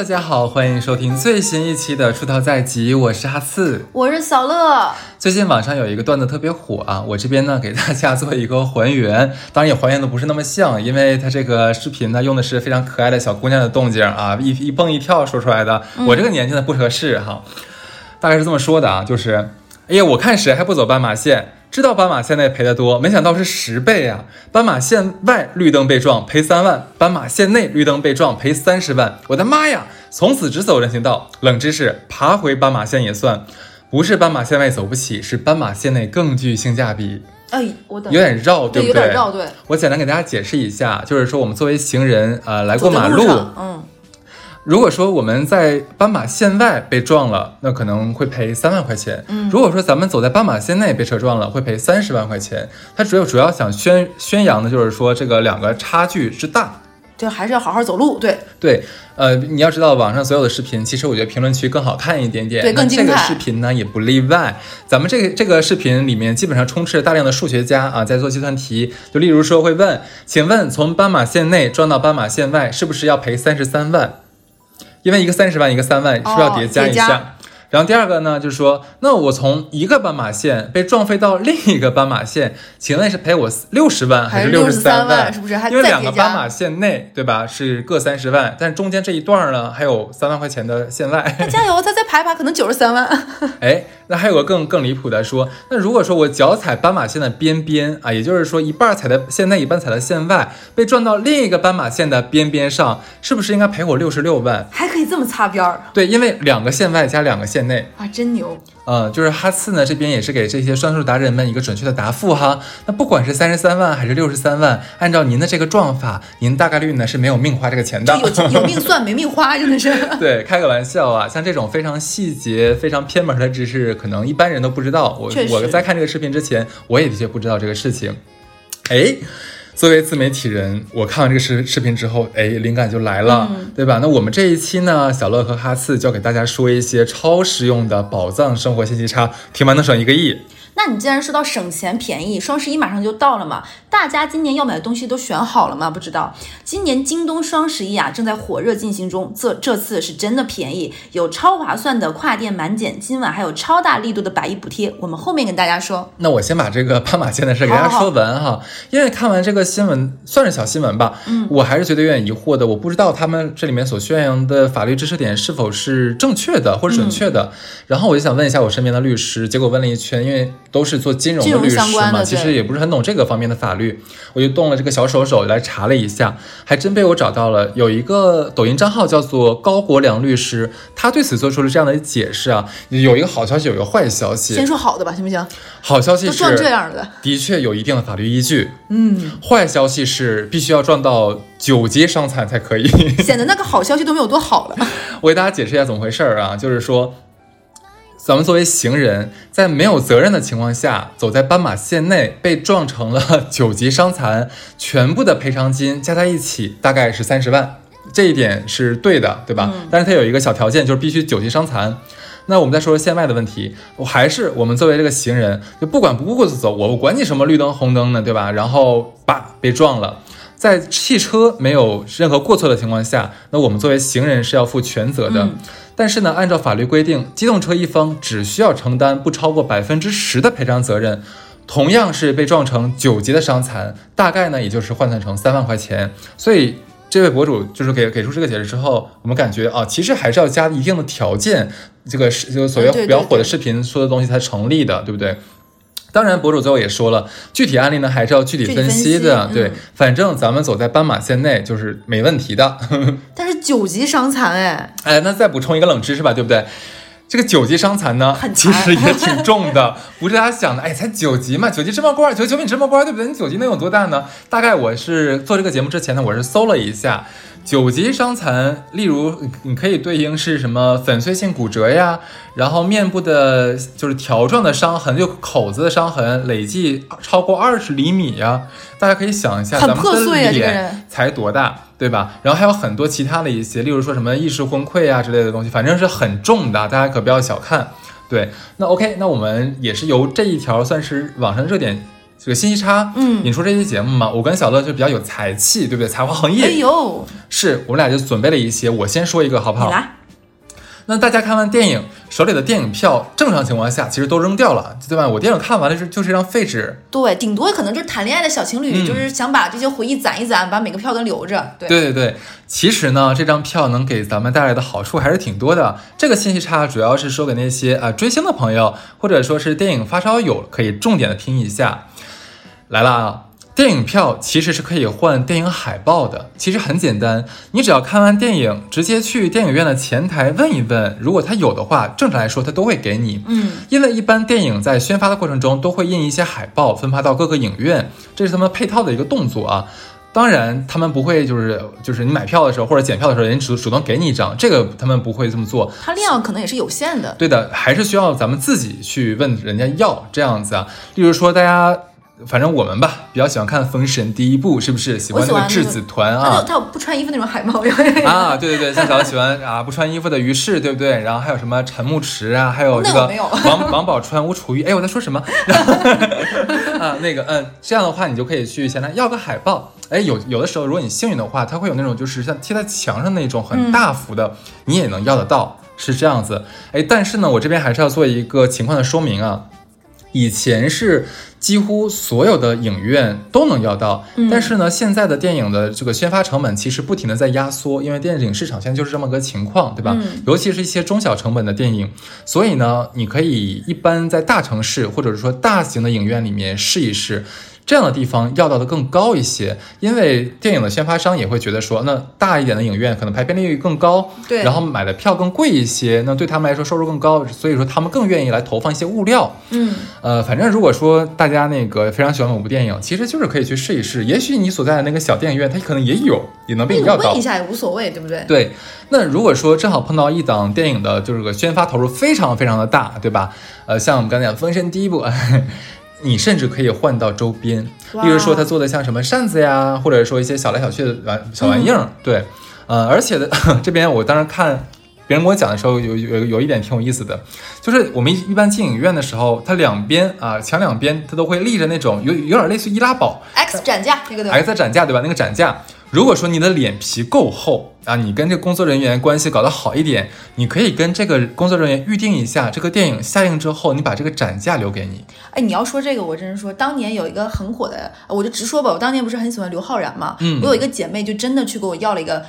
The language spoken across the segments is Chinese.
大家好，欢迎收听最新一期的《出逃在即》，我是哈刺，我是小乐。最近网上有一个段子特别火啊，我这边呢给大家做一个还原，当然也还原的不是那么像，因为它这个视频呢用的是非常可爱的小姑娘的动静啊，一一蹦一跳说出来的，我这个年纪呢不合适哈。大概是这么说的啊，就是，哎呀，我看谁还不走斑马线。知道斑马线内赔的多，没想到是十倍啊！斑马线外绿灯被撞赔三万，斑马线内绿灯被撞赔三十万。我的妈呀！从此只走人行道。冷知识：爬回斑马线也算，不是斑马线外走不起，是斑马线内更具性价比。哎，我有点绕，对不对？有点绕，对。我简单给大家解释一下，就是说我们作为行人，呃，来过马路，嗯。如果说我们在斑马线外被撞了，那可能会赔三万块钱。嗯，如果说咱们走在斑马线内被车撞了，会赔三十万块钱。他主要主要想宣宣扬的就是说这个两个差距之大，就还是要好好走路。对对，呃，你要知道网上所有的视频，其实我觉得评论区更好看一点点。对，更精彩。这个视频呢也不例外。咱们这个这个视频里面基本上充斥着大量的数学家啊，在做计算题。就例如说会问，请问从斑马线内撞到斑马线外，是不是要赔三十三万？因为一个三十万，一个三万，是不是要叠加一下？然后第二个呢，就是说，那我从一个斑马线被撞飞到另一个斑马线，请问是赔我六十万还是六十三万？是不是？因为两个斑马线内，对吧？是各三十万，但中间这一段呢，还有三万块钱的线外。那加油，再再排排，可能九十三万。哎。那还有个更更离谱的说，那如果说我脚踩斑马线的边边啊，也就是说一半踩在线内，一半踩在线外，被撞到另一个斑马线的边边上，是不是应该赔我六十六万？还可以这么擦边儿？对，因为两个线外加两个线内啊，真牛。嗯，就是哈次呢这边也是给这些算术达人们一个准确的答复哈。那不管是三十三万还是六十三万，按照您的这个撞法，您大概率呢是没有命花这个钱的。有有命算没命花，真的是。对，开个玩笑啊，像这种非常细节、非常偏门的知识。可能一般人都不知道，我我在看这个视频之前，我也的确不知道这个事情。哎，作为自媒体人，我看完这个视视频之后，哎，灵感就来了，对吧？那我们这一期呢，小乐和哈次就要给大家说一些超实用的宝藏生活信息差，听完能省一个亿。那你既然说到省钱便宜，双十一马上就到了嘛，大家今年要买的东西都选好了吗？不知道，今年京东双十一啊正在火热进行中，这这次是真的便宜，有超划算的跨店满减，今晚还有超大力度的百亿补贴，我们后面跟大家说。那我先把这个斑马线的事给大家说完哈，因为看完这个新闻算是小新闻吧，嗯，我还是觉得有点疑惑的，我不知道他们这里面所宣扬的法律知识点是否是正确的或者准确的，然后我就想问一下我身边的律师，结果问了一圈，因为。都是做金融的律师嘛，其实也不是很懂这个方面的法律，我就动了这个小手手来查了一下，还真被我找到了。有一个抖音账号叫做高国良律师，他对此做出了这样的解释啊。有一个好消息，有一个坏消息。先说好的吧，行不行？好消息是这样的，的确有一定的法律依据。嗯，坏消息是必须要撞到九级伤残才可以，显得那个好消息都没有多好了。我给大家解释一下怎么回事儿啊，就是说。咱们作为行人，在没有责任的情况下，走在斑马线内被撞成了九级伤残，全部的赔偿金加在一起大概是三十万，这一点是对的，对吧？但是它有一个小条件，就是必须九级伤残。那我们再说说线外的问题，我还是我们作为这个行人，就不管不顾的走，我管你什么绿灯红灯呢，对吧？然后叭被撞了。在汽车没有任何过错的情况下，那我们作为行人是要负全责的。但是呢，按照法律规定，机动车一方只需要承担不超过百分之十的赔偿责任。同样是被撞成九级的伤残，大概呢也就是换算成三万块钱。所以这位博主就是给给出这个解释之后，我们感觉啊，其实还是要加一定的条件，这个是就所谓比较火的视频说的东西才成立的，对不对？当然，博主最后也说了，具体案例呢还是要具体分析的。对，反正咱们走在斑马线内就是没问题的。但是九级伤残，哎，哎，那再补充一个冷知识吧，对不对？这个九级伤残呢，其实也挺重的，不是大家想的，哎，才九级嘛，九级芝麻官，九九米芝麻官，对不对？你九级能有多大呢？大概我是做这个节目之前呢，我是搜了一下。九级伤残，例如你可以对应是什么粉碎性骨折呀，然后面部的就是条状的伤痕，就口子的伤痕累计超过二十厘米呀，大家可以想一下，咱们的脸才多大，对吧？然后还有很多其他的一些，例如说什么意识崩溃啊之类的东西，反正是很重的，大家可不要小看。对，那 OK，那我们也是由这一条算是网上热点。这个信息差，嗯引出这期节目嘛。我跟小乐就比较有才气，对不对？才华横溢，哎呦，是我们俩就准备了一些。我先说一个好不好？你来，那大家看完电影，手里的电影票，正常情况下其实都扔掉了，对吧？我电影看完了是就是一张废纸。对，顶多可能就是谈恋爱的小情侣，嗯就是想把这些回忆攒一攒，把每个票都留着。对，对对对，其实呢，这张票能给咱们带来的好处还是挺多的。这个信息差主要是说给那些啊、呃追星的朋友，或者说是电影发烧友，可以重点的听一下。来了啊！电影票其实是可以换电影海报的，其实很简单，你只要看完电影，直接去电影院的前台问一问，如果他有的话，正常来说他都会给你。嗯，因为一般电影在宣发的过程中都会印一些海报，分发到各个影院，这是他们配套的一个动作啊。当然，他们不会就是就是你买票的时候或者检票的时候，人家主主动给你一张，这个他们不会这么做。它量可能也是有限的。对的，还是需要咱们自己去问人家要这样子啊。例如说，大家反正我们吧，比较喜欢看《封神》第一部，是不是喜欢那个质子团啊？它有不穿衣服那种海报，啊，对对对，像小乐喜欢啊不穿衣服的于适，对不对？然后还有什么陈牧驰啊，还有这个王王宝钏、吴楚玉。哎，我在说什么？啊，那个，嗯，这样的话你就可以去前台要个海报。哎，有有的时候，如果你幸运的话，它会有那种就是像贴在墙上那种很大幅的，你也能要得到，是这样子。哎，但是呢，我这边还是要做一个情况的说明啊。以前是几乎所有的影院都能要到，但是呢，现在的电影的这个宣发成本其实不停的在压缩，因为电影市场现在就是这么个情况，对吧？嗯尤其是一些中小成本的电影，所以呢，你可以一般在大城市或者是说大型的影院里面试一试。这样的地方要到的更高一些，因为电影的宣发商也会觉得说，那大一点的影院可能排片率更高，对然后买的票更贵一些，那对他们来说收入更高，所以说他们更愿意来投放一些物料。嗯，呃，反正如果说大家那个非常喜欢某部电影，其实就是可以去试一试，也许你所在的那个小电影院它可能也有，也能被你要到问一。下也无所谓，对不对？对，那如果说正好碰到一档电影的，就是个宣发投入非常非常的大，对吧？呃，像我们刚才讲《封神》第一部，你甚至可以换到周边，例如说他做的像什么扇子呀，或者说一些小来小去的玩小玩意儿，对，呃，而且的 这边我当时看。别人跟我讲的时候，有有有一点挺有意思的，就是我们一一般进影院的时候，它两边啊墙两边它都会立着那种有有点类似于易拉宝，X 展架那个对吧？X 展架对吧？那个展架，如果说你的脸皮够厚啊，你跟这个工作人员关系搞得好一点，你可以跟这个工作人员预定一下，这个电影下映之后，你把这个展架留给你。哎，你要说这个，我真是说，当年有一个很火的，呃我就直说吧，我当年不是很喜欢刘昊然嘛，嗯我有一个姐妹就真的去给我要了一个。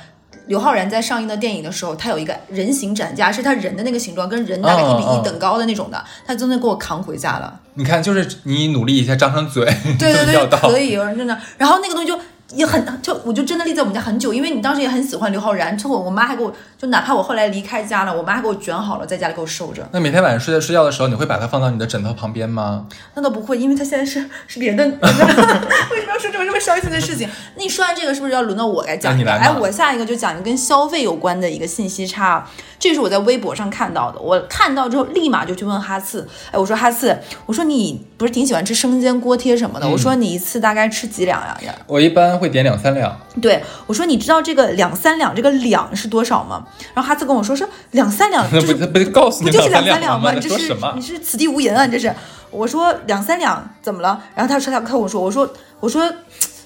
刘昊然在上映的电影的时候，他有一个人形展架，是他人的那个形状，跟人大概一比一等高的那种的，他真的给我扛回家了。你看，就是你努力一下，张张嘴，对对 对。可以，有人真的。然后那个东西就也很，就我就真的立在我们家很久，因为你当时也很喜欢刘昊然，之后我妈还给我，就哪怕我后来离开家了，我妈还给我卷好了，在家里给我收着。那每天晚上睡觉睡觉的时候，你会把它放到你的枕头旁边吗？那倒不会，因为它现在是是别的。为什么要说这么这么伤心的事情？那你说完这个，是不是要轮到我来讲你来嘛哎，我下一个就讲一个跟消费有关的一个信息差，这是我在微博上看到的。我看到之后，立马就去问哈次，哎，我说哈次，我说你不是挺喜欢吃生煎锅贴什么的？我说你一次大概吃几两呀？呀？我一般会点两三两。对我说，你知道这个两三两这个两是多少吗？然后哈次跟我说说两三两那不就是他不是告诉不你就是两两三两吗？你？这是你？是此地无银啊！这是我说两三两怎么了？然后他说他跟我说，我说我说。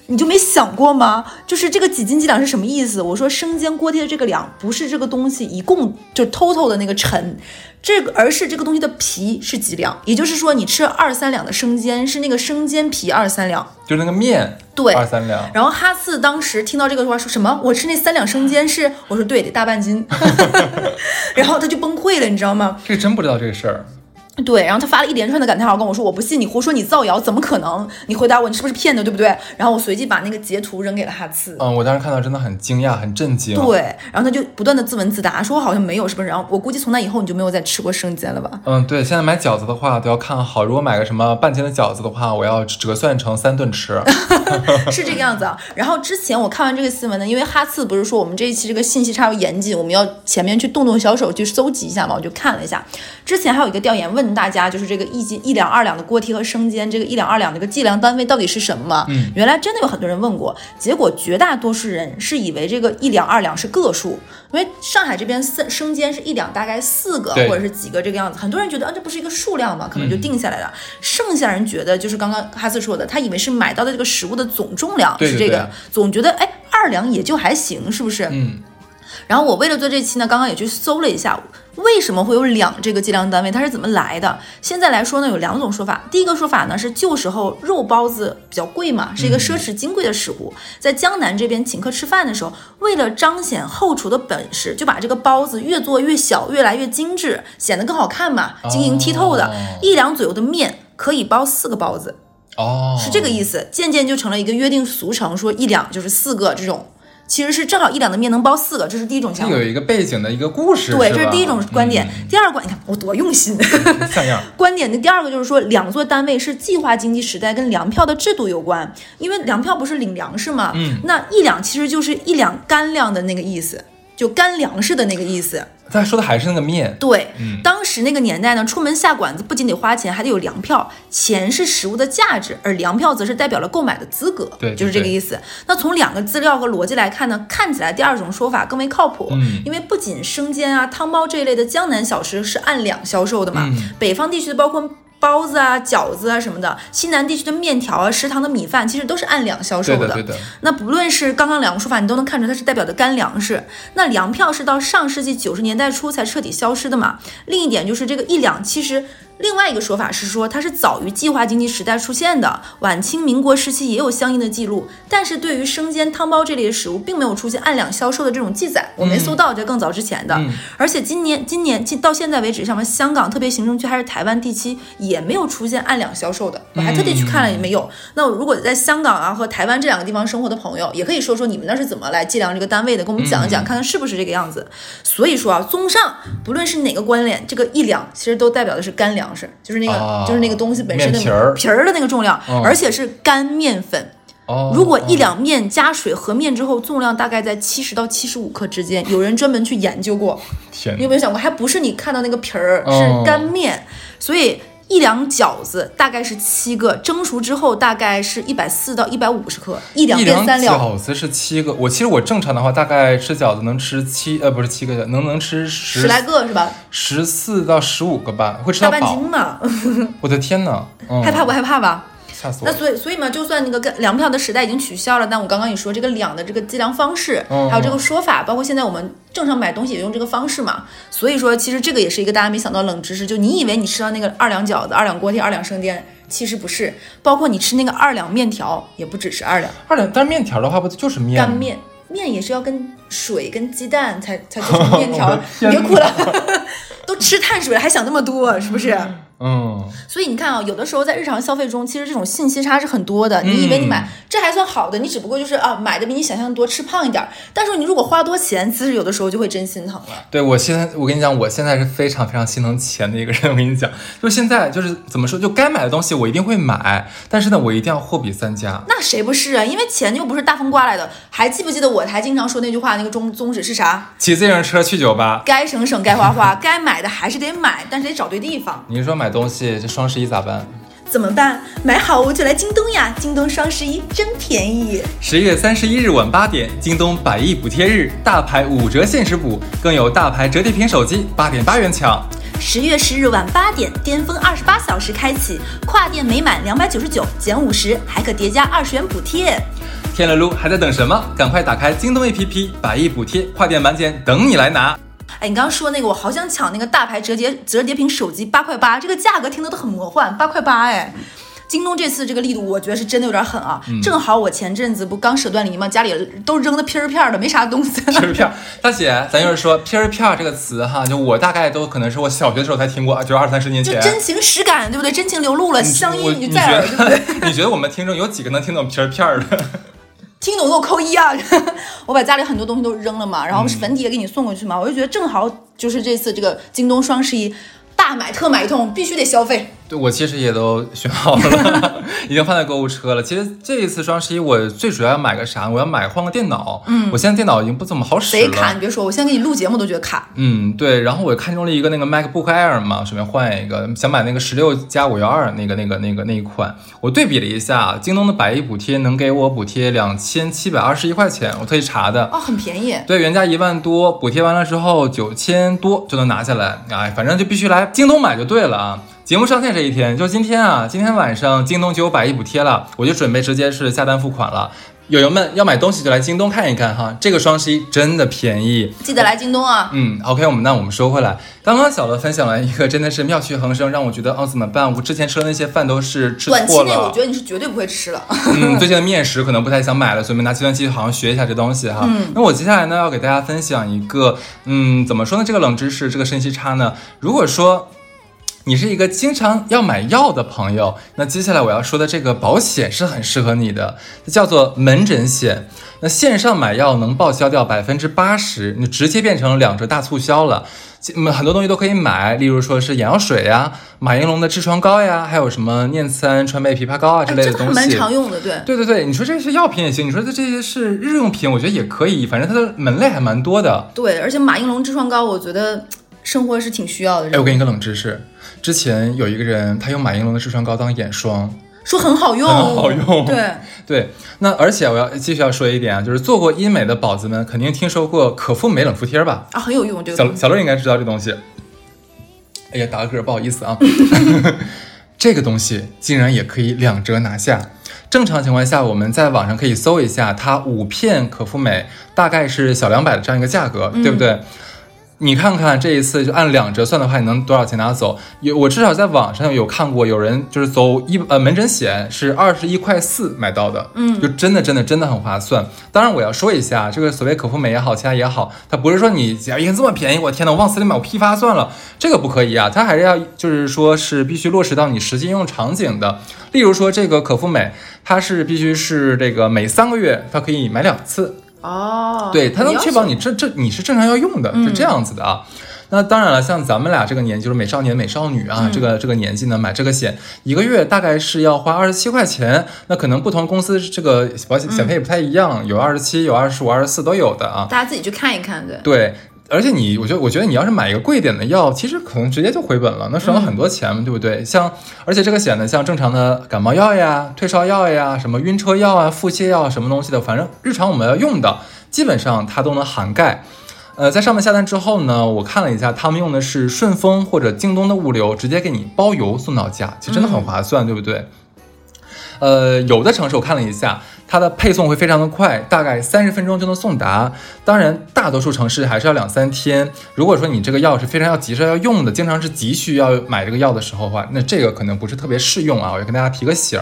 你就没想过吗？就是这个几斤几两是什么意思？我说生煎锅贴的这个两不是这个东西一共就 total 的那个沉，这个而是这个东西的皮是几两，也就是说你吃二三两的生煎是那个生煎皮二三两。就是那个面，对二三两。然后哈次当时听到这个话说什么？我吃那三两生煎是？我说对，得大半斤。然后他就崩溃了，你知道吗？这个真不知道这个事儿。对，然后他发了一连串的感叹号，跟我说我不信你胡说，你造谣，怎么可能？你回答我，你是不是骗的，对不对？然后我随即把那个截图扔给了哈次。嗯，我当时看到真的很惊讶，很震惊。对，然后他就不断的自问自答，说我好像没有，是不是？然后我估计从那以后你就没有再吃过生煎了吧？嗯，对，现在买饺子的话都要看好，如果买个什么半斤的饺子的话，我要折算成三顿吃。是这个样子啊。然后之前我看完这个新闻呢，因为哈次不是说我们这一期这个信息差要严谨，我们要前面去动动小手去搜集一下嘛，我就看了一下。之前还有一个调研问问大家，就是这个一斤一两二两的锅贴和生煎，这个一两二两这个计量单位到底是什么？嗯，原来真的有很多人问过，结果绝大多数人是以为这个一两二两是个数，因为上海这边生生煎是一两大概四个或者是几个这个样子，很多人觉得啊这不是一个数量嘛，可能就定下来了。剩下人觉得就是刚刚哈斯说的，他以为是买到的这个食物的总重量是这个，对总觉得哎二两也就还行，是不是？嗯，然后我为了做这期呢，刚刚也去搜了一下，为什么会有两这个计量单位，它是怎么来的？现在来说呢，有两种说法。第一个说法呢是旧时候肉包子比较贵嘛，是一个奢侈金贵的食物，在江南这边请客吃饭的时候，为了彰显后厨的本事，就把这个包子越做越小，越来越精致，显得更好看嘛，晶莹剔透的，哦一两左右的面可以包四个包子。哦，是这个意思，渐渐就成了一个约定俗成，说一两就是四个这种，其实是正好一两的面能包四个，这是第一种想法有。一个背景的一个故事，对，这是第一种观点。嗯第二个观，你看我多用心。像样。观点的第二个就是说，两座单位是计划经济时代跟粮票的制度有关，因为粮票不是领粮食嘛，嗯，那一两其实就是一两干粮的那个意思，就干粮食的那个意思。他说的还是那个面，对，嗯当时那个年代呢，出门下馆子不仅得花钱，还得有粮票。钱是食物的价值，而粮票则是代表了购买的资格。对对就是这个意思。那从两个资料和逻辑来看呢，看起来第二种说法更为靠谱。嗯因为不仅生煎啊、汤包这一类的江南小吃是按两销售的嘛，嗯北方地区的包括。包子啊、饺子啊什么的，西南地区的面条啊、食堂的米饭，其实都是按两销售对的对的。那不论是刚刚两个说法，你都能看出它是代表的干粮食。那粮票是到上世纪九十年代初才彻底消失的嘛？另一点就是这个一两，其实另外一个说法是说它是早于计划经济时代出现的，晚清民国时期也有相应的记录，但是对于生煎、汤包这类的食物，并没有出现按两销售的这种记载，我没搜到，这更早之前的。嗯而且今年今年到现在为止，像什么香港特别行政区还是台湾地区，也没有出现按两销售的。我还特地去看了，也没有。那如果在香港啊和台湾这两个地方生活的朋友，也可以说说你们那是怎么来计量这个单位的，跟我们讲一讲，看看是不是这个样子。所以说啊，综上，不论是哪个关联，这个一两其实都代表的是干粮食，就是那个、啊就是那个东西本身的面皮儿皮儿的那个重量，嗯而且是干面粉。哦，如果一两面加水和面之后，重量大概在七十到七十五克之间，有人专门去研究过。你有没有想过，还不是你看到那个皮儿，哦是干面，所以一两饺子大概是七个，蒸熟之后大概是一百四到一百五十克，一两两变三两。饺子是七个，我其实我正常的话，大概吃饺子能吃七呃不是七个，能能吃十十来个是吧？十四到十五个吧，会吃大半到饱。斤呢，我的天呐，嗯，害怕不害怕吧？那吓死我了。所以所以嘛，就算那个干粮票的时代已经取消了，但我刚刚也说这个两的这个计量方式，嗯还有这个说法，包括现在我们正常买东西也用这个方式嘛。所以说，其实这个也是一个大家没想到冷知识，就你以为你吃到那个二两饺子、二两锅贴、二两生煎，其实不是。包括你吃那个二两面条，也不只是二两二两，但是面条的话不就是面？干面，面也是要跟水跟鸡蛋才才 做成面条别哭了，都吃碳水了还想那么多，是不是？嗯，所以你看啊，有的时候在日常消费中，其实这种信息差是很多的。你以为你买、这还算好的，你只不过就是啊买的比你想象多，吃胖一点儿。但是你如果花多钱，其实有的时候就会真心疼了。对我现在，我跟你讲，我现在是非常非常心疼钱的一个人。我跟你讲，就现在就是怎么说，就该买的东西我一定会买，但是呢，我一定要货比三家。那谁不是啊？因为钱又不是大风刮来的。还记不记得我还经常说那句话，那个宗宗旨是啥？骑自行车去酒吧，该省省，该花花，该买的还是得买，但是得找对地方。你说买东西这双十一咋办？怎么办？买好物就来京东呀！京东双十一真便宜。十月三十一日晚八点，京东百亿补贴日，大牌五折限时补，更有大牌折叠屏手机八点八元抢。十月十日晚八点，巅峰二十八小时开启，跨店每满两百九十九减五十，还可叠加二十元补贴。天了噜还在等什么？赶快打开京东 APP，百亿补贴跨店满减等你来拿。哎，你刚刚说那个，我好想抢那个大牌折叠折叠屏手机，八块八，这个价格听得都很魔幻，八块八哎。京东这次这个力度，我觉得是真的有点狠啊！正好我前阵子不刚舍断离吗？家里都扔的片儿片儿的，没啥东西。片儿片儿，大姐，咱就是说片儿片儿这个词哈，就我大概都可能是我小学的时候才听过，就二三十年前。就真情实感，对不对？真情流露了，乡我你音在耳，对不对？你觉得我们听众有几个能听懂片儿片儿的？听懂给我扣一啊！我把家里很多东西都扔了嘛，然后粉底也给你送过去嘛，我就觉得正好就是这次这个京东双十一大买特买一通，必须得消费。对，我其实也都选好了，已经放在购物车了。其实这一次双十一，我最主要要买个啥？我要买换个电脑。嗯，我现在电脑已经不怎么好使了。贼卡，你别说，我现在给你录节目都觉得卡。嗯，对。然后我看中了一个那个 MacBook Air 嘛，顺便换一个，想买那个十六加五幺二那个那个那个那一款。我对比了一下，京东的百亿补贴能给我补贴两千七百二十一块钱，我特意查的。哦，很便宜。对，原价一万多，补贴完了之后九千多就能拿下来。哎，反正就必须来京东买就对了啊。节目上线这一天，就今天啊！今天晚上京东就有百亿补贴了，我就准备直接是下单付款了。友友们要买东西就来京东看一看哈，这个双十一真的便宜，记得来京东啊。嗯，OK，我们那我们说回来，刚刚小乐分享了一个真的是妙趣横生，让我觉得哦怎么办？我之前吃的那些饭都是吃错了。短期内我觉得你是绝对不会吃了。嗯，最近的面食可能不太想买了，所以我们拿计算器好好学一下这东西哈。嗯，那我接下来呢要给大家分享一个，嗯，怎么说呢？这个冷知识，这个信息差呢？如果说。你是一个经常要买药的朋友，那接下来我要说的这个保险是很适合你的，叫做门诊险。那线上买药能报销掉百分之八十，你直接变成两折大促销了。很多东西都可以买，例如说是眼药水呀、马应龙的痔疮膏呀，还有什么念慈庵川贝枇杷膏啊之类的东西，蛮常用的。对，对对对，你说这些药品也行，你说的这些是日用品，我觉得也可以，反正它的门类还蛮多的。对，而且马应龙痔疮膏，我觉得生活是挺需要的。哎，我给你个冷知识。之前有一个人，他用马应龙的痔疮膏当眼霜，说很好用，很好用。对 对，那而且我要继续要说一点啊，就是做过医美的宝子们肯定听说过可复美冷敷贴吧？啊，很有用，这个小小乐应该知道这东西。哎呀，打个嗝，不好意思啊。这个东西竟然也可以两折拿下。正常情况下，我们在网上可以搜一下，它五片可复美大概是小两百的这样一个价格，对不对？你看看这一次就按两折算的话，你能多少钱拿走？有我至少在网上有看过，有人就是走一呃门诊险是二十一块四买到的，嗯，就真的真的真的很划算。当然我要说一下，这个所谓可复美也好，其他也好，它不是说你只要一看这么便宜，我天呐，我往死里买，我批发算了，这个不可以啊，它还是要就是说是必须落实到你实际应用场景的。例如说这个可复美，它是必须是这个每三个月它可以买两次。哦，对，它能确保你这这你是正常要用的，是这样子的啊。那当然了，像咱们俩这个年纪，就是美少年、美少女啊，这个这个年纪呢，买这个险，一个月大概是要花二十七块钱。那可能不同公司这个保险险费也不太一样，有二十七，有二十五、二十四都有的啊。大家自己去看一看，对。对。而且你，我觉得，我觉得你要是买一个贵点的药，其实可能直接就回本了，那省了很多钱嘛，对不对？像，而且这个险呢，像正常的感冒药呀、退烧药呀、什么晕车药啊、腹泻药什么东西的，反正日常我们要用的，基本上它都能涵盖。呃，在上面下单之后呢，我看了一下，他们用的是顺丰或者京东的物流，直接给你包邮送到家，其实真的很划算，对不对？呃，有的城市我看了一下。它的配送会非常的快，大概三十分钟就能送达。当然，大多数城市还是要两三天。如果说你这个药是非常要急着要用的，经常是急需要买这个药的时候的话，那这个可能不是特别适用啊。我要跟大家提个醒。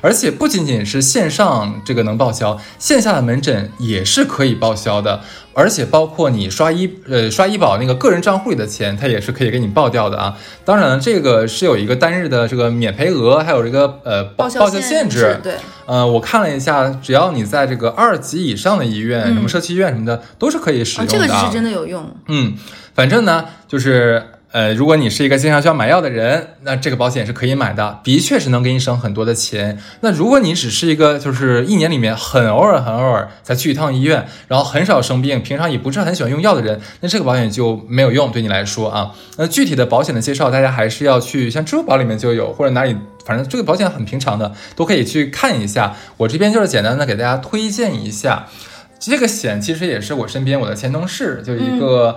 而且不仅仅是线上这个能报销，线下的门诊也是可以报销的。而且包括你刷医呃刷医保那个个人账户里的钱，它也是可以给你报掉的啊。当然了，这个是有一个单日的这个免赔额，还有这个呃报销限制。对，呃，我看了一下，只要你在这个二级以上的医院，什么社区医院什么的，都是可以使用的。这个是真的有用。嗯，反正呢，就是。呃，如果你是一个经常需要买药的人，那这个保险是可以买的，的确是能给你省很多的钱。那如果你只是一个就是一年里面很偶尔、很偶尔才去一趟医院，然后很少生病，平常也不是很喜欢用药的人，那这个保险就没有用，对你来说啊。那具体的保险的介绍，大家还是要去像支付宝里面就有，或者哪里，反正这个保险很平常的，都可以去看一下。我这边就是简单的给大家推荐一下，这个险其实也是我身边我的前同事就一个。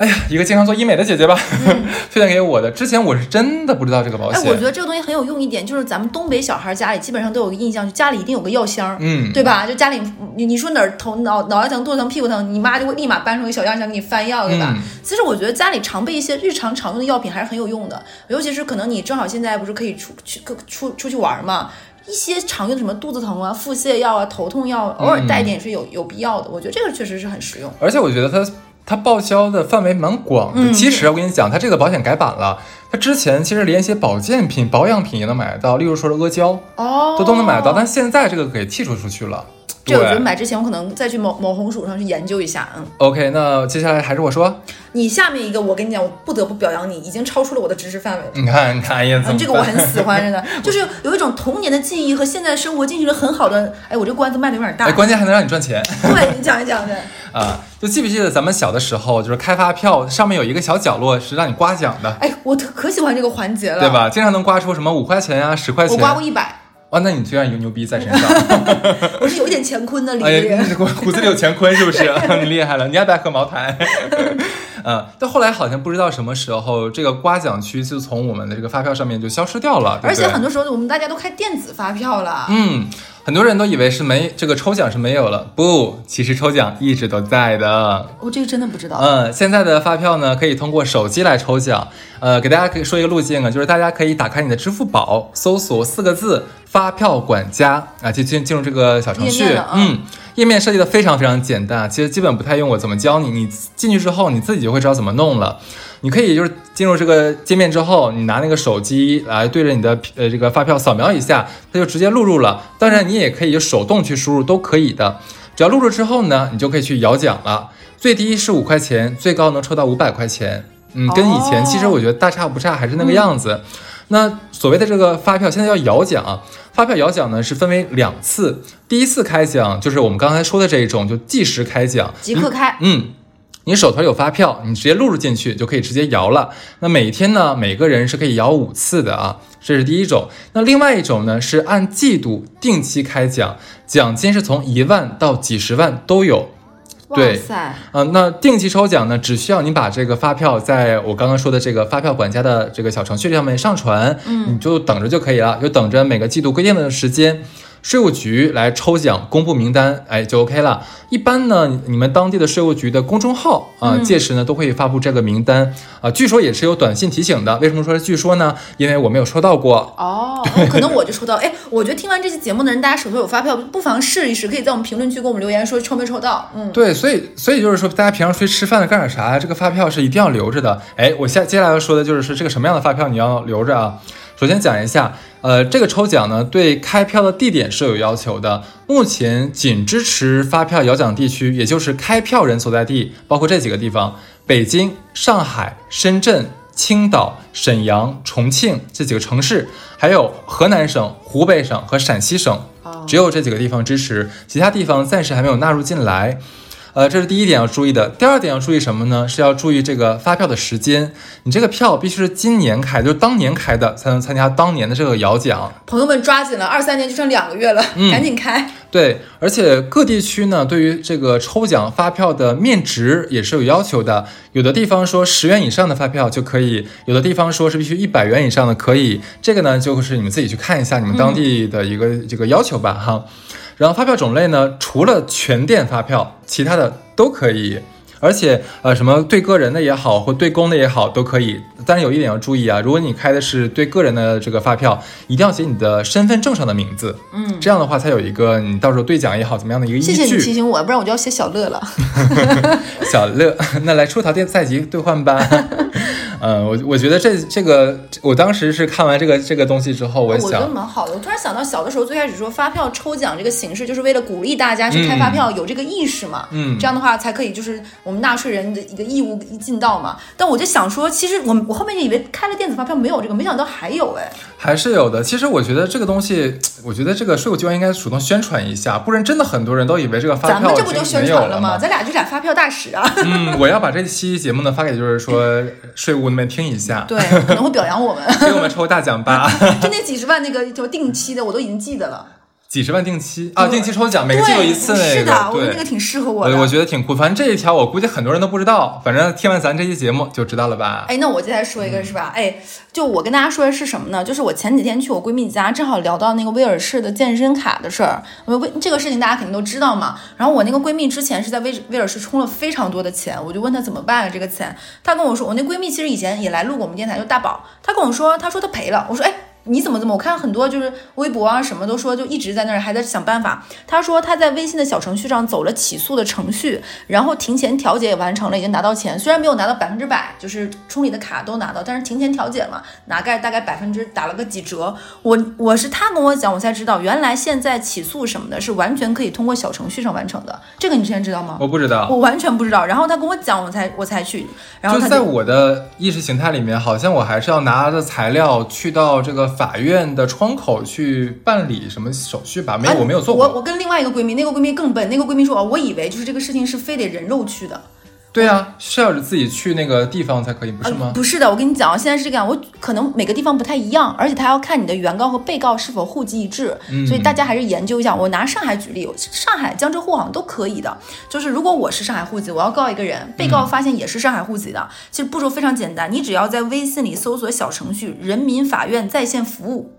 哎呀，一个经常做医美的姐姐吧，推荐给我的。之前我是真的不知道这个保险。哎，我觉得这个东西很有用一点，就是咱们东北小孩家里基本上都有个印象，就家里一定有个药箱，嗯，对吧？就家里你你说哪儿头脑脑袋疼、肚子疼、屁股疼，你妈就会立马搬出个小药箱给你翻药，对吧？其实我觉得家里常备一些日常常用的药品还是很有用的，尤其是可能你正好现在不是可以出去出出去玩嘛，一些常用的什么肚子疼啊、腹泻药啊、头痛药，偶尔带点也是有有必要的。我觉得这个确实是很实用，而且我觉得它。它报销的范围蛮广的。其实我跟你讲，它这个保险改版了。它之前其实连一些保健品、保养品也能买得到，例如说是阿胶，哦，都都能买得到。但现在这个给剔除出去了。这我觉得买之前我可能再去某某红薯上去研究一下。嗯，OK，那接下来还是我说，你下面一个，我跟你讲，我不得不表扬你，已经超出了我的知识范围了。你看，你看，哎呀，怎嗯，这个我很喜欢，真的，就是有一种童年的记忆和现在的生活进行了很好的。哎，我这关子卖的有点大。哎，关键还能让你赚钱对你讲一讲，对。啊！就记不记得咱们小的时候，就是开发票上面有一个小角落是让你刮奖的，哎，我特可喜欢这个环节了，对？吧？经常能刮出什么五块钱呀、十块钱。我刮过一百，哇，那你虽然有牛逼在身上，我是有一点乾坤的，李哎丽。呀，你这骨子里有乾坤是不是？你厉害了，你爱不爱喝茅台？嗯，但后来好像不知道什么时候，这个刮奖区就从我们的这个发票上面就消失掉了，对对而且很多时候我们大家都开电子发票了。嗯，很多人都以为是没这个抽奖是没有了，不，其实抽奖一直都在的。我这个真的不知道。嗯，现在的发票呢，可以通过手机来抽奖。呃，给大家可以说一个路径啊，就是大家可以打开你的支付宝，搜索四个字“发票管家”啊，就进进入这个小程序嗯，页面设计的非常非常简单，其实基本不太用我怎么教你，你进去之后你自己就会知道怎么弄了。你可以就是进入这个界面之后，你拿那个手机来对着你的呃这个发票扫描一下，它就直接录入了。当然，你也可以就手动去输入，都可以的。只要录入之后呢，你就可以去摇奖了。最低是五块钱，最高能抽到五百块钱。嗯，跟以前哦其实我觉得大差不差，还是那个样子。那所谓的这个发票，现在要摇奖啊，发票摇奖呢是分为两次，第一次开奖就是我们刚才说的这一种，就计时开奖，即刻开，嗯，你手头有发票，你直接录入进去就可以直接摇了。那每天呢，每个人是可以摇五次的啊，这是第一种。那另外一种呢，是按季度定期开奖，奖金是从一万到几十万都有。哇对塞，呃，那定期抽奖呢，只需要你把这个发票在我刚刚说的这个发票管家的这个小程序上面上传，嗯，你就等着就可以了，就等着每个季度规定的时间。税务局来抽奖公布名单，哎，就 OK 了。一般呢，你你们当地的税务局的公众号啊，届时呢都会发布这个名单啊。据说也是有短信提醒的。为什么说是据说呢？因为我没有收到过。哦，可能我就抽到。哎，我觉得听完这期节目的人，大家手头有发票，不妨试一试，可以在我们评论区给我们留言说抽没抽到。嗯，对，所以所以就是说，大家平常出去吃饭干点啥呀？这个发票是一定要留着的。哎，我下接下来要说的就是说，这个什么样的发票你要留着啊？首先讲一下，呃，这个抽奖呢，对开票的地点是有要求的。目前仅支持发票摇奖地区，也就是开票人所在地，包括这几个地方：北京、上海、深圳、青岛、沈阳、重庆这几个城市，还有河南省、湖北省和陕西省。哦只有这几个地方支持，其他地方暂时还没有纳入进来。呃，这是第一点要注意的。第二点要注意什么呢？是要注意这个发票的时间。你这个票必须是今年开，就是当年开的，才能参加当年的这个摇奖。朋友们抓紧了，二三年就剩两个月了，嗯赶紧开。对，而且各地区呢，对于这个抽奖发票的面值也是有要求的。有的地方说十元以上的发票就可以，有的地方说是必须一百元以上的可以。这个呢，就是你们自己去看一下你们当地的一个、这个要求吧，哈。然后发票种类呢，除了全店发票，其他的都可以。而且呃，什么对个人的也好，或对公的也好，都可以。但是有一点要注意啊，如果你开的是对个人的这个发票，一定要写你的身份证上的名字，嗯，这样的话才有一个你到时候兑奖也好怎么样的一个依据谢谢你提。醒我，不然我就要写小乐了。小乐，那来出逃店赛级兑换吧。嗯，我我觉得这这个，我当时是看完这个这个东西之后，我我觉得，蛮好的。我突然想到，小的时候最开始说发票抽奖这个形式，就是为了鼓励大家去开发票，有这个意识嘛。嗯这样的话才可以，就是我们纳税人的一个义务一尽到嘛。但我就想说，其实我我后面就以为开了电子发票没有这个，没想到还有哎。还是有的。其实我觉得这个东西，我觉得这个税务机关应该主动宣传一下，不然真的很多人都以为这个发票咱们这不就宣传了吗？咱俩就俩发票大使啊。嗯，我要把这期节目呢发给就是说 税务那边听一下，对，可能会表扬我们。给我们抽大奖吧。就那几十万那个就定期的，我都已经记得了。几十万定期啊，定期抽奖，每个季度一次那个，是的，我觉得那个挺适合我的。我我觉得挺酷，反正这一条我估计很多人都不知道，反正听完咱这期节目就知道了吧？哎，那我接下来说一个是吧？哎，就我跟大家说的是什么呢？就是我前几天去我闺蜜家，正好聊到那个威尔士的健身卡的事儿。我威这个事情大家肯定都知道嘛。然后我那个闺蜜之前是在威威尔士充了非常多的钱，我就问她怎么办啊？这个钱，她跟我说，我那闺蜜其实以前也来录过我们电台，就大宝，她跟我说，她说她赔了。我说，哎。你怎么怎么？我看很多就是微博啊什么都说，就一直在那儿还在想办法。他说他在微信的小程序上走了起诉的程序，然后庭前调解也完成了，已经拿到钱，虽然没有拿到百分之百，就是充你的卡都拿到，但是庭前调解了，拿概大概百分之打了个几折。我我是他跟我讲，我才知道原来现在起诉什么的是完全可以通过小程序上完成的。这个你之前知道吗？我不知道，我完全不知道。然后他跟我讲，我才我才去。然后就在我的意识形态里面，好像我还是要拿着材料去到这个法院的。窗口去办理什么手续吧？没有，我没有做过。我我跟另外一个闺蜜，那个闺蜜更笨。那个闺蜜说，我以为就是这个事情是非得人肉去的。对啊，是要自己去那个地方才可以，不是吗？不是的，我跟你讲啊，现在是这样，我可能每个地方不太一样，而且他要看你的原告和被告是否户籍一致，所以大家还是研究一下。我拿上海举例，上海、江浙沪好像都可以的。就是如果我是上海户籍，我要告一个人，被告发现也是上海户籍的，其实步骤非常简单，你只要在微信里搜索小程序“人民法院在线服务”。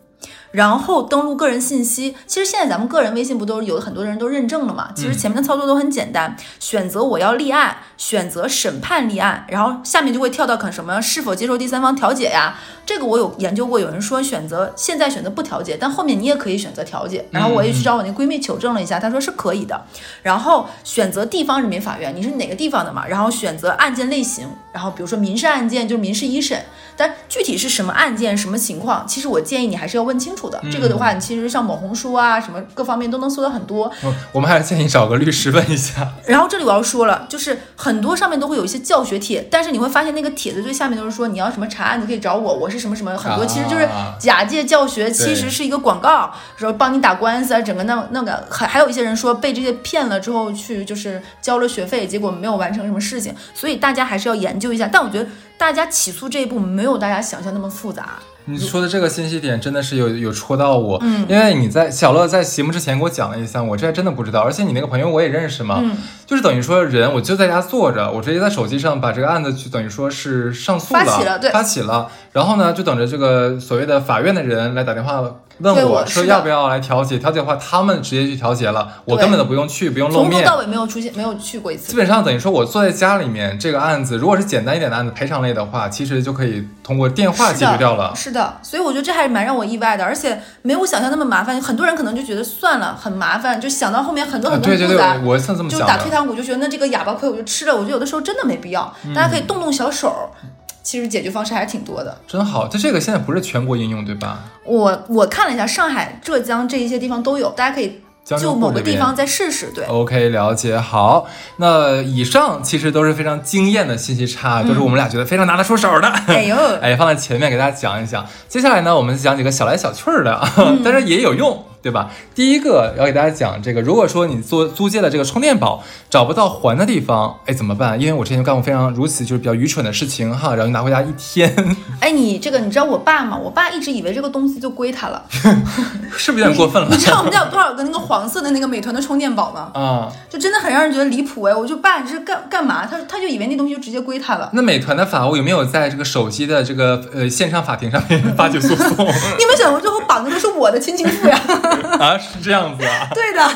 然后登录个人信息，其实现在咱们个人微信不都有很多人都认证了嘛？其实前面的操作都很简单，选择我要立案，选择审判立案，然后下面就会跳到可什么是否接受第三方调解呀？这个我有研究过，有人说选择现在选择不调解，但后面你也可以选择调解。然后我也去找我那闺蜜求证了一下，她说是可以的。然后选择地方人民法院，你是哪个地方的嘛？然后选择案件类型，然后比如说民事案件就是民事一审，但具体是什么案件什么情况，其实我建议你还是要问清楚的。这个的话，你其实像某红书啊，什么各方面都能搜到很多。我们还是建议找个律师问一下。然后这里我要说了，就是很多上面都会有一些教学帖，但是你会发现那个帖子最下面都是说你要什么查案子可以找我，我是什么什么，很多其实就是假借教学，其实是一个广告，说帮你打官司啊，整个那那个还还有一些人说被这些骗了之后去就是交了学费，结果没有完成什么事情，所以大家还是要研究一下。但我觉得大家起诉这一步没有大家想象那么复杂。你说的这个信息点真的是有有戳到我，嗯，因为你在小乐在节目之前给我讲了一下，我这还真的不知道，而且你那个朋友我也认识嘛，嗯，就是等于说人我就在家坐着，我直接在手机上把这个案子就等于说是上诉了，发起了，对，发起了，然后呢就等着这个所谓的法院的人来打电话。问我说要不要来调解？调解的话，他们直接去调解了，我根本都不用去，不用露面。从头到尾没有出现，没有去过一次。基本上等于说，我坐在家里面，这个案子如果是简单一点的案子，赔偿类的话，其实就可以通过电话解决掉了。是的，所以我觉得这还是蛮让我意外的，而且没有我想象那么麻烦。很多人可能就觉得算了，很麻烦，就想到后面很多很多复杂。我是这么想就打退堂鼓，就觉得那这个哑巴亏我就吃了。我觉得有的时候真的没必要，大家可以动动小手。其实解决方式还是挺多的，真好。就这个现在不是全国应用，对吧？我我看了一下，上海、浙江这一些地方都有，大家可以就某个地方再试试。对，OK，了解。好，那以上其实都是非常惊艳的信息差，都是我们俩觉得非常拿得出手的。哎呦，哎，放在前面给大家讲一讲。接下来呢，我们讲几个小来小趣儿的，但是也有用。对吧？第一个要给大家讲这个，如果说你租租借的这个充电宝找不到还的地方，哎，怎么办？因为我之前干过非常如此就是比较愚蠢的事情哈，然后你拿回家一天。哎，你这个你知道我爸吗？我爸一直以为这个东西就归他了，是不是有点过分了？你知道我们家有多少个那个黄色的那个美团的充电宝吗？啊，就真的很让人觉得离谱哎！我就爸你是干干嘛？他他就以为那东西就直接归他了。那美团的法务有没有在这个手机的这个呃线上法庭上面发起诉讼？你有没有想过最后绑的都是我的亲情妇呀？啊，是这。样子啊，对的，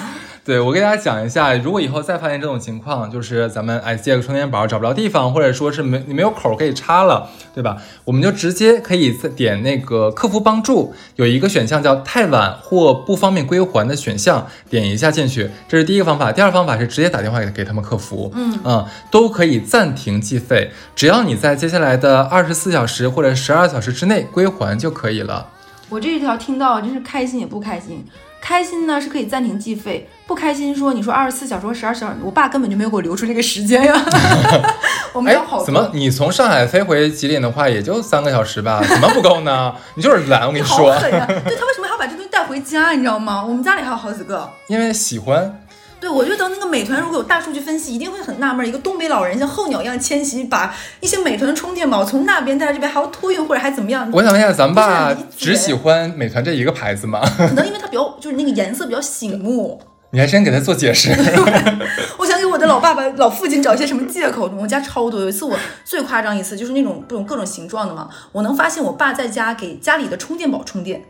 对我给大家讲一下，如果以后再发现这种情况，就是咱们哎借个充电宝找不着地方，或者说是没你没有口可以插了，对吧？我们就直接可以点那个客服帮助，有一个选项叫太晚或不方便归还的选项，点一下进去，这是第一个方法。第二个方法是直接打电话给给他们客服，嗯嗯，都可以暂停计费，只要你在接下来的二十四小时或者十二小时之内归还就可以了。我这一条听到真是开心也不开心。开心呢是可以暂停计费，不开心说你说二十四小时或十二小时，我爸根本就没有给我留出这个时间呀。我们有好怎么？你从上海飞回吉林的话也就三个小时吧？怎么不够呢？你就是懒，我跟你说。好狠呀！对他为什么还要把这东西带回家？你知道吗？我们家里还有好几个。因为喜欢。对，我觉得那个美团如果有大数据分析，一定会很纳闷，一个东北老人像候鸟一样迁徙，把一些美团的充电宝从那边带到这边，还要托运或者还怎么样？我想问一下，咱爸只喜欢美团这一个牌子吗？可能因为它比较就是那个颜色比较醒目。你还真给他做解释。我想给我的老爸爸、老父亲找一些什么借口。我家超多，有一次我最夸张一次就是那种各种各种形状的嘛，我能发现我爸在家给家里的充电宝充电。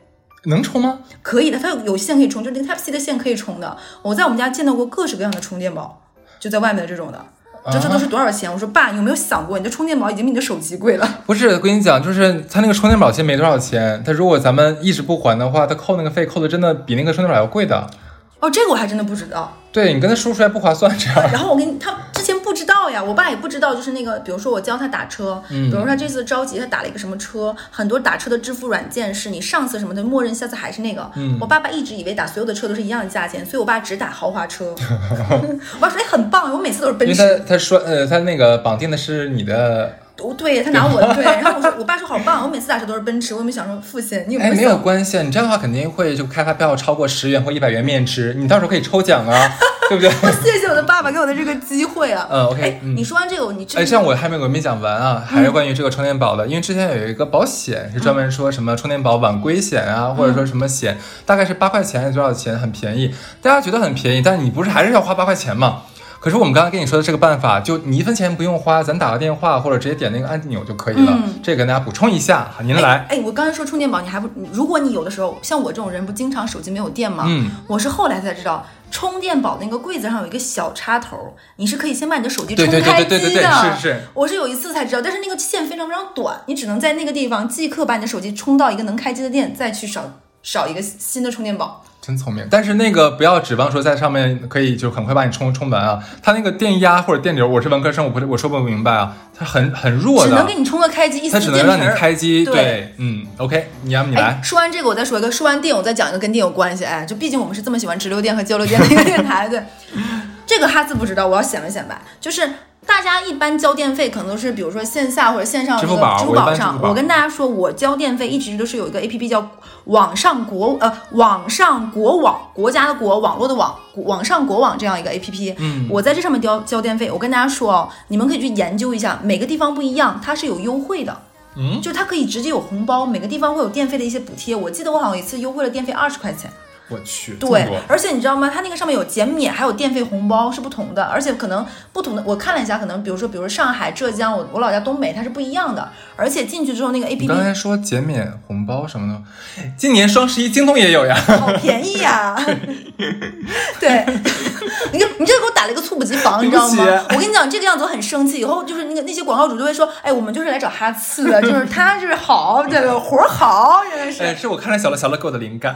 能充吗？可以的，它有有线可以充，就那个 Type C 的线可以充的。我在我们家见到过各式各样的充电宝，就在外面的这种的。这这都是多少钱？我说爸，你有没有想过，你的充电宝已经比你的手机贵了？不是，我跟你讲，就是他那个充电宝其实没多少钱，他如果咱们一直不还的话，他扣那个费扣的真的比那个充电宝要贵的。哦，这个我还真的不知道。对你跟他说出来不划算，这样。然后我跟你他之前不知道呀，我爸也不知道，就是那个，比如说我教他打车，嗯比如说他这次着急，他打了一个什么车，很多打车的支付软件是你上次什么的，默认下次还是那个。嗯我爸爸一直以为打所有的车都是一样的价钱，所以我爸只打豪华车。我爸说哎很棒，我每次都是奔因为驰。他他说呃他那个绑定的是你的，哦，对他拿我的对，然后我说我爸说好棒，我每次打车都是奔驰，我也没有想说付钱？你有哎没有没有？关系，你这样的话肯定会就开发票超过十元或一百元面值，你到时候可以抽奖啊，对不对？谢谢我的爸爸给我的这个机会啊。嗯，OK，你说完这个，你之哎，前这样我还没有没讲完啊，还是关于这个充电宝的，因为之前有一个保险是专门说什么充电宝晚归险啊，或者说什么险，大概是八块钱还是多少钱，很便宜，大家觉得很便宜，但是你不是还是要花八块钱吗？可是我们刚刚跟你说的这个办法，就你一分钱不用花，咱打个电话或者直接点那个按钮就可以了。嗯这个跟大家补充一下，好您哎来。哎，我刚才说充电宝，你还不，如果你有的时候像我这种人，不经常手机没有电吗？嗯，我是后来才知道，充电宝那个柜子上有一个小插头，你是可以先把你的手机充开机的。对对对对对，是是。我是有一次才知道，但是那个线非常非常短，你只能在那个地方即刻把你的手机充到一个能开机的电，再去少少一个新的充电宝。真聪明，但是那个不要指望说在上面可以就很快把你充充完啊，它那个电压或者电流，我是文科生，我不是我说不明白啊，它很很弱的，只能给你充个开机，一它。只能让你开机，对对，嗯，OK，你要不你来哎，，说完这个，我再说一个。说完电，我再讲一个跟电有关系。哎，就毕竟我们是这么喜欢直流电和交流电的一个电台，对。这个哈字不知道，我要显摆显摆。就是大家一般交电费可能都是，比如说线下或者线上那个支付宝上。我跟大家说，我交电费一直都是有一个 A P P 叫网上国呃网上国网，国家的国，网络的网，网上国网这样一个 A P P。嗯，我在这上面交交电费，我跟大家说哦，你们可以去研究一下，每个地方不一样，它是有优惠的。嗯，就它可以直接有红包，每个地方会有电费的一些补贴。我记得我好像一次优惠了电费二十块钱。我去，对，而且你知道吗？它那个上面有减免，还有电费红包是不同的，而且可能不同的。我看了一下，可能比如说，比如说上海、浙江，我我老家东北，它是不一样的。而且进去之后，那个 A P P 刚才说减免红包什么的，今年双十一京东也有呀，好便宜呀、对，你看你这给我打了一个猝不及防，你知道吗我跟你讲，这个样子我很生气。以后就是那个那些广告主就会说，哎，我们就是来找哈次的，就是他就是好，这个 活儿好，原来是。哎，是我看了小乐小乐给我的灵感，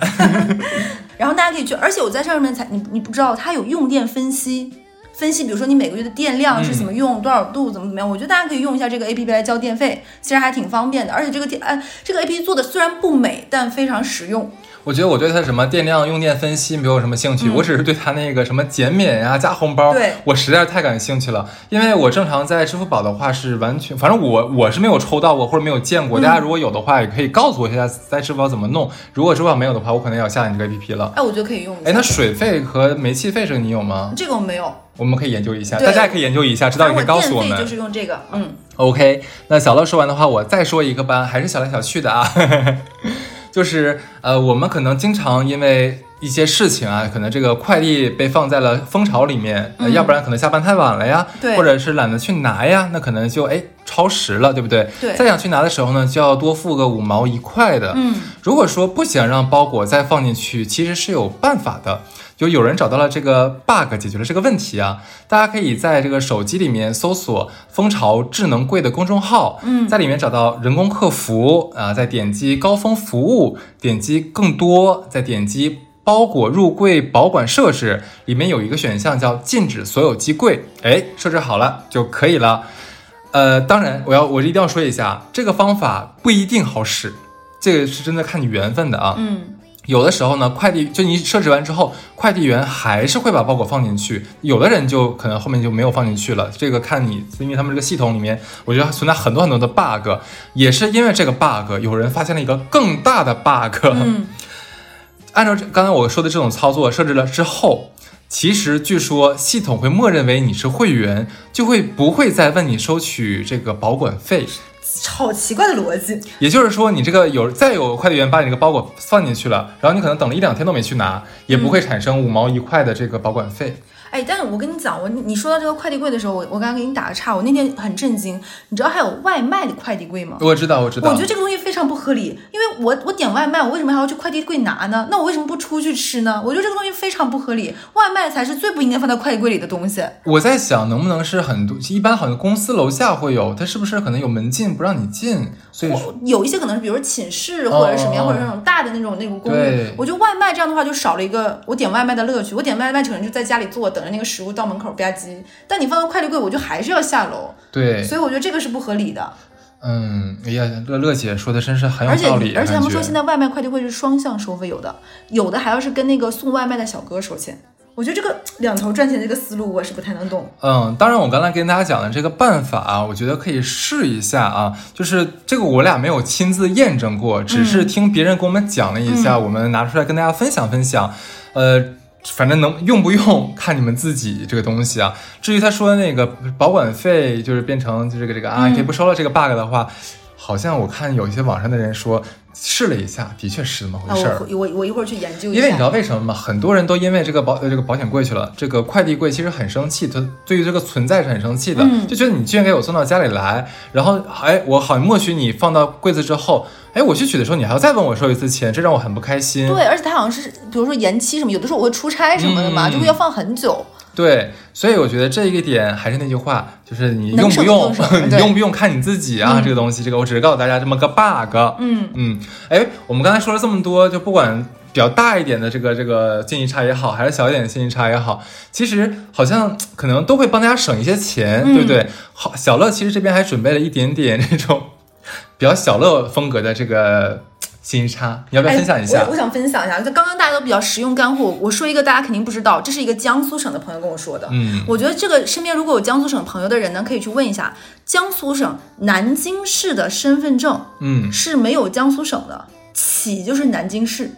然后大家可以去，而且我在上面才你你不知道，它有用电分析，分析比如说你每个月的电量是怎么用，多少度怎么怎么样。我觉得大家可以用一下这个 A P P 来交电费，其实还挺方便的。而且这个电哎这个 A P P 做的虽然不美，但非常实用。我觉得我对它什么电量用电分析没有什么兴趣，我只是对它那个什么减免呀、加红包，嗯对我实在是太感兴趣了。因为我正常在支付宝的话是完全，反正我我是没有抽到过或者没有见过，嗯大家如果有的话也可以告诉我一下在支付宝怎么弄。如果支付宝没有的话，我可能要下你这个 APP 了。哎，我觉得可以用。哎，那水费和煤气费这个你有吗？这个我没有，我们可以研究一下，大家也可以研究一下，知道也可以告诉我们我就。是用这个，嗯，OK，那小乐说完的话，我再说一个吧，还是小来小去的啊，就是呃，我们可能经常因为一些事情啊，可能这个快递被放在了蜂巢里面，呃嗯要不然可能下班太晚了呀，对或者是懒得去拿呀，那可能就哎超时了，对不对？对再想去拿的时候呢，就要多付个五毛一块的。嗯，如果说不想让包裹再放进去，其实是有办法的。就有人找到了这个 bug，解决了这个问题啊！大家可以在这个手机里面搜索“蜂巢智能柜”的公众号，嗯在里面找到人工客服啊，再点击高峰服务，点击更多，再点击包裹入柜保管设置，里面有一个选项叫禁止所有机柜，哎，设置好了就可以了。呃，当然，我要我一定要说一下，这个方法不一定好使，这个是真的看你缘分的啊。嗯，有的时候呢，快递就你设置完之后，快递员还是会把包裹放进去，有的人就可能后面就没有放进去了。这个看你，因为他们这个系统里面，我觉得存在很多很多的 bug，也是因为这个 bug，有人发现了一个更大的 bug。嗯，按照这刚才我说的这种操作设置了之后，其实据说系统会默认为你是会员，就会不会再问你收取这个保管费。好奇怪的逻辑。也就是说，你这个有再有快递员把你这个包裹放进去了，然后你可能等了一两天都没去拿，也不会产生五毛一块的这个保管费。哎，但是我跟你讲，我你说到这个快递柜的时候，我我刚刚给你打个岔，我那天很震惊，你知道还有外卖的快递柜吗？我知道，我知道。我觉得这个东西非常不合理，因为我我点外卖，我为什么还要去快递柜拿呢？那我为什么不出去吃呢？我觉得这个东西非常不合理，外卖才是最不应该放在快递柜里的东西。我在想，能不能是很多一般好像公司楼下会有，它是不是可能有门禁不让你进？所以有一些可能是比如说寝室或者什么样，或者那种大的那种那种公寓。我觉得外卖这样的话就少了一个我点外卖的乐趣。我点外卖可能就在家里做，等着那个食物到门口吧唧。但你放到快递柜，我就还是要下楼。对，所以我觉得这个是不合理的。嗯，哎呀，乐乐姐说的真是很有道理。而且而且他们说现在外卖快递柜是双向收费，有的有的还要是跟那个送外卖的小哥收钱。我觉得这个两头赚钱这个思路我是不太能懂。嗯，当然我刚才跟大家讲的这个办法，我觉得可以试一下啊。就是这个我俩没有亲自验证过，只是听别人给我们讲了一下，我们拿出来跟大家分享分享。呃，反正能用不用看你们自己这个东西啊。至于他说的那个保管费就是变成就这个这个啊，可以不收了这个 bug 的话，好像我看有一些网上的人说。试了一下，的确是这么回事儿。我我我一会儿去研究一下。因为你知道为什么吗？很多人都因为这个保这个保险柜去了，这个快递柜其实很生气，他对于这个存在是很生气的，就觉得你居然给我送到家里来，然后哎，我好像默许你放到柜子之后，哎，我去取的时候你还要再问我收一次钱，这让我很不开心。对，而且他好像是比如说延期什么，有的时候我会出差什么的嘛，就会要放很久。对，所以我觉得这一个点还是那句话，就是你用不用，你用不用看你自己啊。这个东西，这个我只是告诉大家这么个 bug。嗯嗯，哎，我们刚才说了这么多，就不管比较大一点的这个这个信息差也好，还是小一点的信息差也好，其实好像可能都会帮大家省一些钱，对不对？好，小乐其实这边还准备了一点点这种 比较小乐风格的这个。信息差，你要不要分享一下？我我想分享一下，就刚刚大家都比较实用干货，我说一个大家肯定不知道，这是一个江苏省的朋友跟我说的。嗯，我觉得这个身边如果有江苏省朋友的人呢，可以去问一下，江苏省南京市的身份证，嗯，是没有江苏省的，起就是南京市，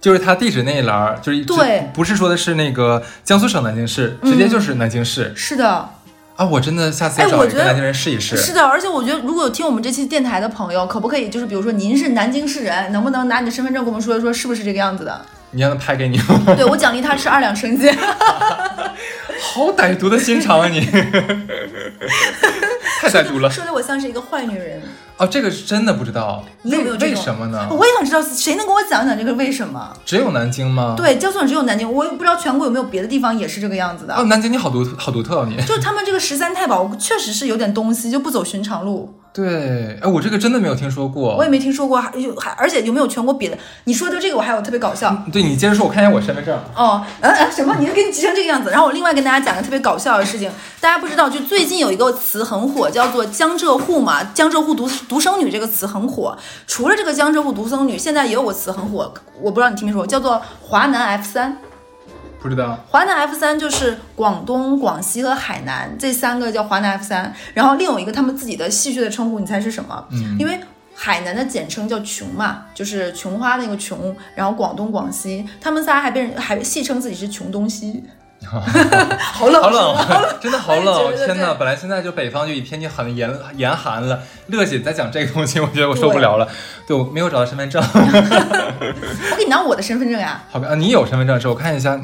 就是他地址那一栏，就是对，不是说的是那个江苏省南京市，直接就是南京市。是的。啊，我真的下次找一个南京人试一试。是的，而且我觉得，如果有听我们这期电台的朋友，可不可以就是，比如说您是南京市人，能不能拿你的身份证跟我们说一说，是不是这个样子的？你让他拍给你。对我奖励他吃二两生煎。好歹毒的心肠啊你！太歹毒了，说的我像是一个坏女人。哦，这个是真的不知道，你有没有为什么呢？我也想知道，谁能给我讲讲这个为什么？只有南京吗？对，江苏省只有南京，我也不知道全国有没有别的地方也是这个样子的。哦，南京你好独好独特啊，你就他们这个十三太保确实是有点东西，就不走寻常路。对，哎，我这个真的没有听说过，我也没听说过，还有还而且有没有全国比的？你说的这个我还有特别搞笑。对你接着说，我看一下我身份证。哦，嗯嗯，什么？你给你急成这个样子？然后我另外跟大家讲个特别搞笑的事情，大家不知道，就最近有一个词很火，叫做江浙沪嘛，江浙沪独独生女这个词很火。除了这个江浙沪独生女，现在也有个词很火，我不知道你听没说过，叫做华南 F 三。不知道，华南 F 三就是广东、广西和海南这三个叫华南 F 三，然后另有一个他们自己的戏谑的称呼，你猜是什么？嗯，因为海南的简称叫琼嘛，就是琼花那个琼，然后广东、广西，他们仨还被人还戏称自己是琼东西，好冷，好冷，真的好冷，天哪！本来现在就北方就已天气很严严寒了，乐姐在讲这个东西，我觉得我受不了了。对我没有找到身份证，我给你拿我的身份证呀。好啊，你有身份证是？我看一下。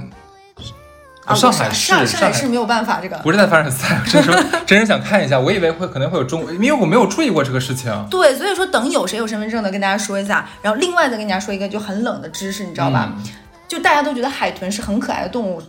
上海市，上海市没有办法，这个不是在凡尔赛，真是真是想看一下。我以为会可能会有中，因为我没有注意过这个事情。对，所以说等有谁有身份证的，跟大家说一下。然后另外再跟大家说一个就很冷的知识，你知道吧？就大家都觉得海豚是很可爱的动物。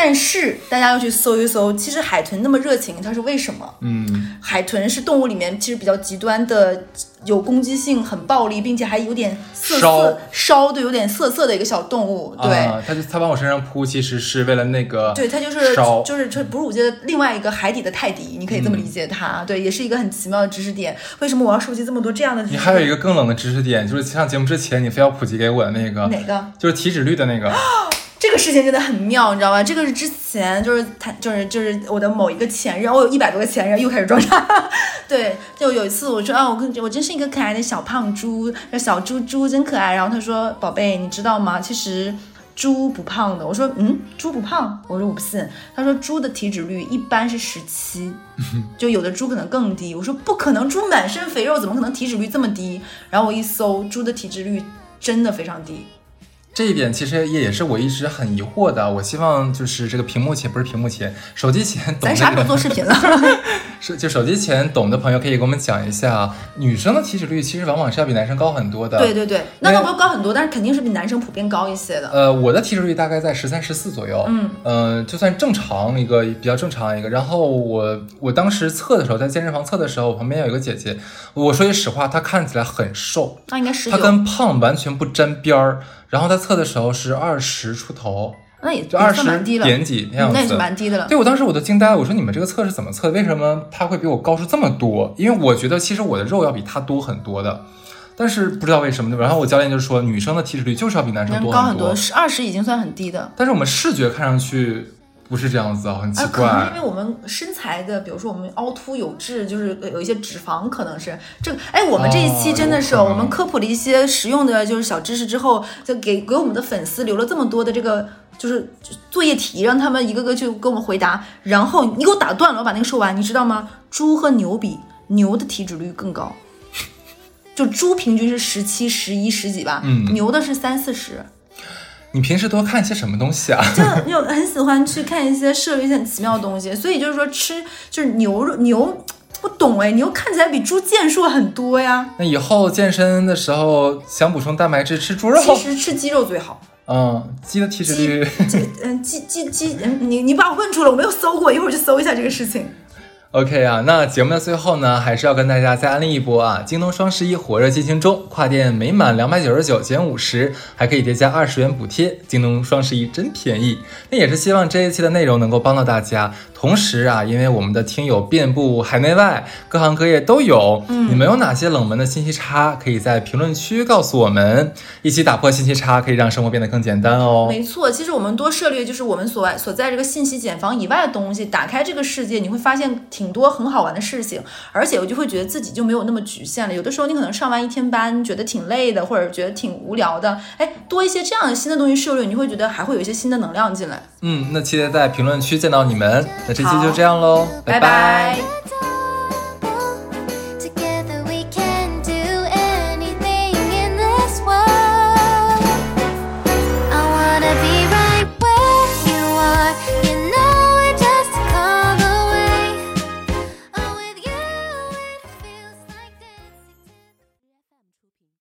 但是大家要去搜一搜，其实海豚那么热情，它是为什么？嗯，海豚是动物里面其实比较极端的，有攻击性、很暴力，并且还有点色色烧，对，有点涩涩的一个小动物。对，它就它往我身上扑，其实是为了那个，对，它就是就是这哺乳界的另外一个海底的泰迪，你可以这么理解它。对，也是一个很奇妙的知识点。为什么我要收集这么多这样的？你还有一个更冷的知识点，就是上节目之前你非要普及给我的那个哪个？就是体脂率的那个。这个事情真的很妙，你知道吗？这个是之前就是他就是就是我的某一个前任，我有一百多个前任，又开始装傻。对，就有一次我说啊，我跟我真是一个可爱的小胖猪，小猪猪真可爱。然后他说，宝贝，你知道吗？其实猪不胖的。我说，嗯，猪不胖。我说我不信。他说，猪的体脂率一般是十七，就有的猪可能更低。我说不可能，猪满身肥肉，怎么可能体脂率这么低？然后我一搜，猪的体脂率真的非常低。这一点其实也也是我一直很疑惑的。我希望就是这个屏幕前不是屏幕前，手机前懂咱啥时候做视频了？是就手机前懂的朋友可以给我们讲一下，女生的体脂率其实往往是要比男生高很多的。对对对，那倒不高很多，但是肯定是比男生普遍高一些的。呃，我的体脂率大概在十三、十四左右，嗯，呃，就算正常一个比较正常一个。然后我我当时测的时候，在健身房测的时候，我旁边有一个姐姐，我说句实话，她看起来很瘦，那应该是她，跟胖完全不沾边儿。然后他测的时候是二十出头，那也就二十点几那样子，嗯那也是蛮低的了。对我当时我都惊呆了，我说你们这个测是怎么测？为什么他会比我高出这么多？因为我觉得其实我的肉要比他多很多的，但是不知道为什么。然后我教练就说，女生的体脂率就是要比男生多很高很多，是二十已经算很低的。但是我们视觉看上去不是这样子啊，很奇啊，可能是因。为我们身材的，比如说我们凹凸有致，就是有一些脂肪，可能是这个。哎，我们这一期哦真的是，我们科普了一些实用的，就是小知识之后，就给给我们的粉丝留了这么多的这个就是作业题，让他们一个个去给我们回答。然后你给我打断了，我把那个说完，你知道吗？猪和牛比，牛的体脂率更高。就猪平均是十七、十一、十几吧，嗯牛的是三四十。你平时多看些什么东西啊？就你有很喜欢去看一些涉猎一些很奇妙的东西，所以就是说吃就是牛肉牛，不懂哎，牛看起来比猪健硕很多呀。那以后健身的时候想补充蛋白质，吃猪肉。其实吃鸡肉最好。嗯，鸡的体脂率。鸡嗯鸡鸡鸡嗯，你你把我问住了，我没有搜过，一会儿去搜一下这个事情。OK 啊，那节目的最后呢，还是要跟大家再安利一波啊！京东双十一火热进行中，跨店每满两百九十九减五十，还可以叠加二十元补贴。京东双十一真便宜！那也是希望这一期的内容能够帮到大家。同时啊，因为我们的听友遍布海内外，各行各业都有，嗯，你们有哪些冷门的信息差，可以在评论区告诉我们，一起打破信息差，可以让生活变得更简单哦。没错，其实我们多涉猎就是我们所所在这个信息茧房以外的东西，打开这个世界，你会发现挺多很好玩的事情，而且我就会觉得自己就没有那么局限了。有的时候你可能上完一天班，觉得挺累的，或者觉得挺无聊的，哎，多一些这样的新的东西涉猎，你会觉得还会有一些新的能量进来。嗯，那期待在评论区见到你们。那这期就这样喽，拜拜拜